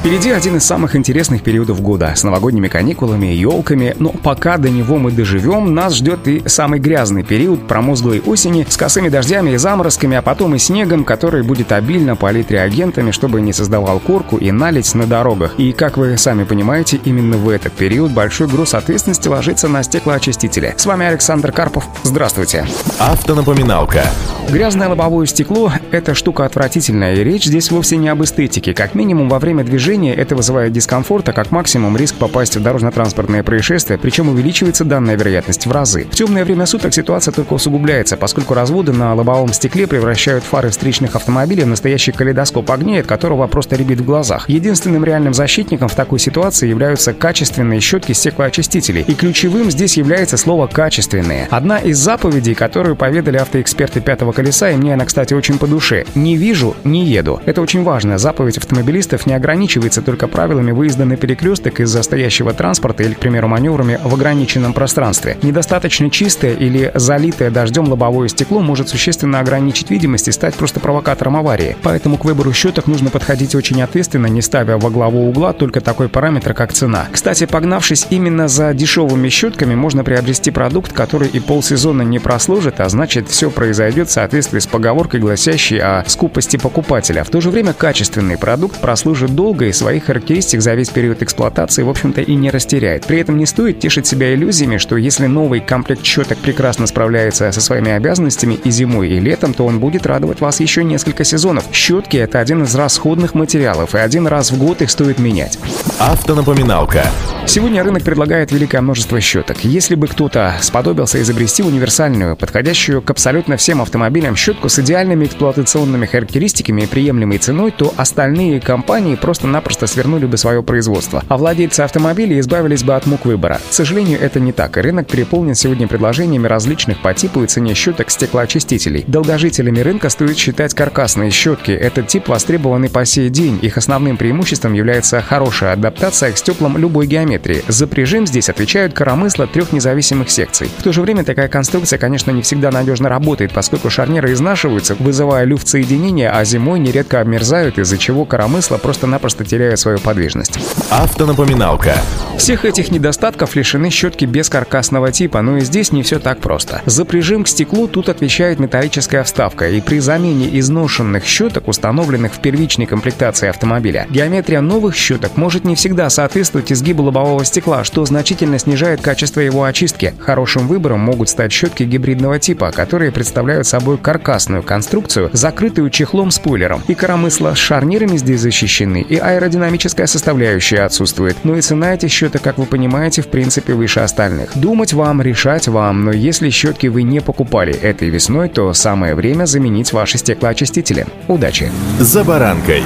Впереди один из самых интересных периодов года с новогодними каникулами, елками, но пока до него мы доживем, нас ждет и самый грязный период промозглой осени с косыми дождями и заморозками, а потом и снегом, который будет обильно полить реагентами, чтобы не создавал корку и налить на дорогах. И, как вы сами понимаете, именно в этот период большой груз ответственности ложится на стеклоочистители. С вами Александр Карпов. Здравствуйте. Автонапоминалка. Грязное лобовое стекло — это штука отвратительная, и речь здесь вовсе не об эстетике. Как минимум, во время движения это вызывает дискомфорт, а как максимум риск попасть в дорожно-транспортное происшествие, причем увеличивается данная вероятность в разы. В темное время суток ситуация только усугубляется, поскольку разводы на лобовом стекле превращают фары встречных автомобилей в настоящий калейдоскоп огней, от которого просто рябит в глазах. Единственным реальным защитником в такой ситуации являются качественные щетки стеклоочистителей, и ключевым здесь является слово «качественные». Одна из заповедей, которую поведали автоэксперты пятого колеса, и мне она, кстати, очень по душе. Не вижу, не еду. Это очень важно. Заповедь автомобилистов не ограничивается только правилами выезда на перекресток из-за стоящего транспорта или, к примеру, маневрами в ограниченном пространстве. Недостаточно чистое или залитое дождем лобовое стекло может существенно ограничить видимость и стать просто провокатором аварии. Поэтому к выбору щеток нужно подходить очень ответственно, не ставя во главу угла только такой параметр, как цена. Кстати, погнавшись именно за дешевыми щетками, можно приобрести продукт, который и полсезона не прослужит, а значит все произойдет в соответствии с поговоркой, гласящей о скупости покупателя. В то же время качественный продукт прослужит долго и своих характеристик за весь период эксплуатации, в общем-то, и не растеряет. При этом не стоит тешить себя иллюзиями, что если новый комплект щеток прекрасно справляется со своими обязанностями и зимой, и летом, то он будет радовать вас еще несколько сезонов. Щетки — это один из расходных материалов, и один раз в год их стоит менять. Автонапоминалка. Сегодня рынок предлагает великое множество щеток. Если бы кто-то сподобился изобрести универсальную, подходящую к абсолютно всем автомобилям щетку с идеальными эксплуатационными характеристиками и приемлемой ценой, то остальные компании просто-напросто свернули бы свое производство, а владельцы автомобилей избавились бы от мук выбора. К сожалению, это не так, и рынок переполнен сегодня предложениями различных по типу и цене щеток стеклоочистителей. Долгожителями рынка стоит считать каркасные щетки. Этот тип востребованный по сей день. Их основным преимуществом является хорошая адаптация к стеклам любой геометрии геометрии. За прижим здесь отвечают коромысла трех независимых секций. В то же время такая конструкция, конечно, не всегда надежно работает, поскольку шарниры изнашиваются, вызывая люфт соединения, а зимой нередко обмерзают, из-за чего коромысла просто-напросто теряют свою подвижность. Автонапоминалка. Всех этих недостатков лишены щетки бескаркасного типа, но и здесь не все так просто. За прижим к стеклу тут отвечает металлическая вставка, и при замене изношенных щеток, установленных в первичной комплектации автомобиля, геометрия новых щеток может не всегда соответствовать изгибу лобового лобового стекла, что значительно снижает качество его очистки. Хорошим выбором могут стать щетки гибридного типа, которые представляют собой каркасную конструкцию, закрытую чехлом-спойлером. И коромысла с шарнирами здесь защищены, и аэродинамическая составляющая отсутствует. Но и цена этих щеток, как вы понимаете, в принципе выше остальных. Думать вам, решать вам, но если щетки вы не покупали этой весной, то самое время заменить ваши стеклоочистители. Удачи! За баранкой.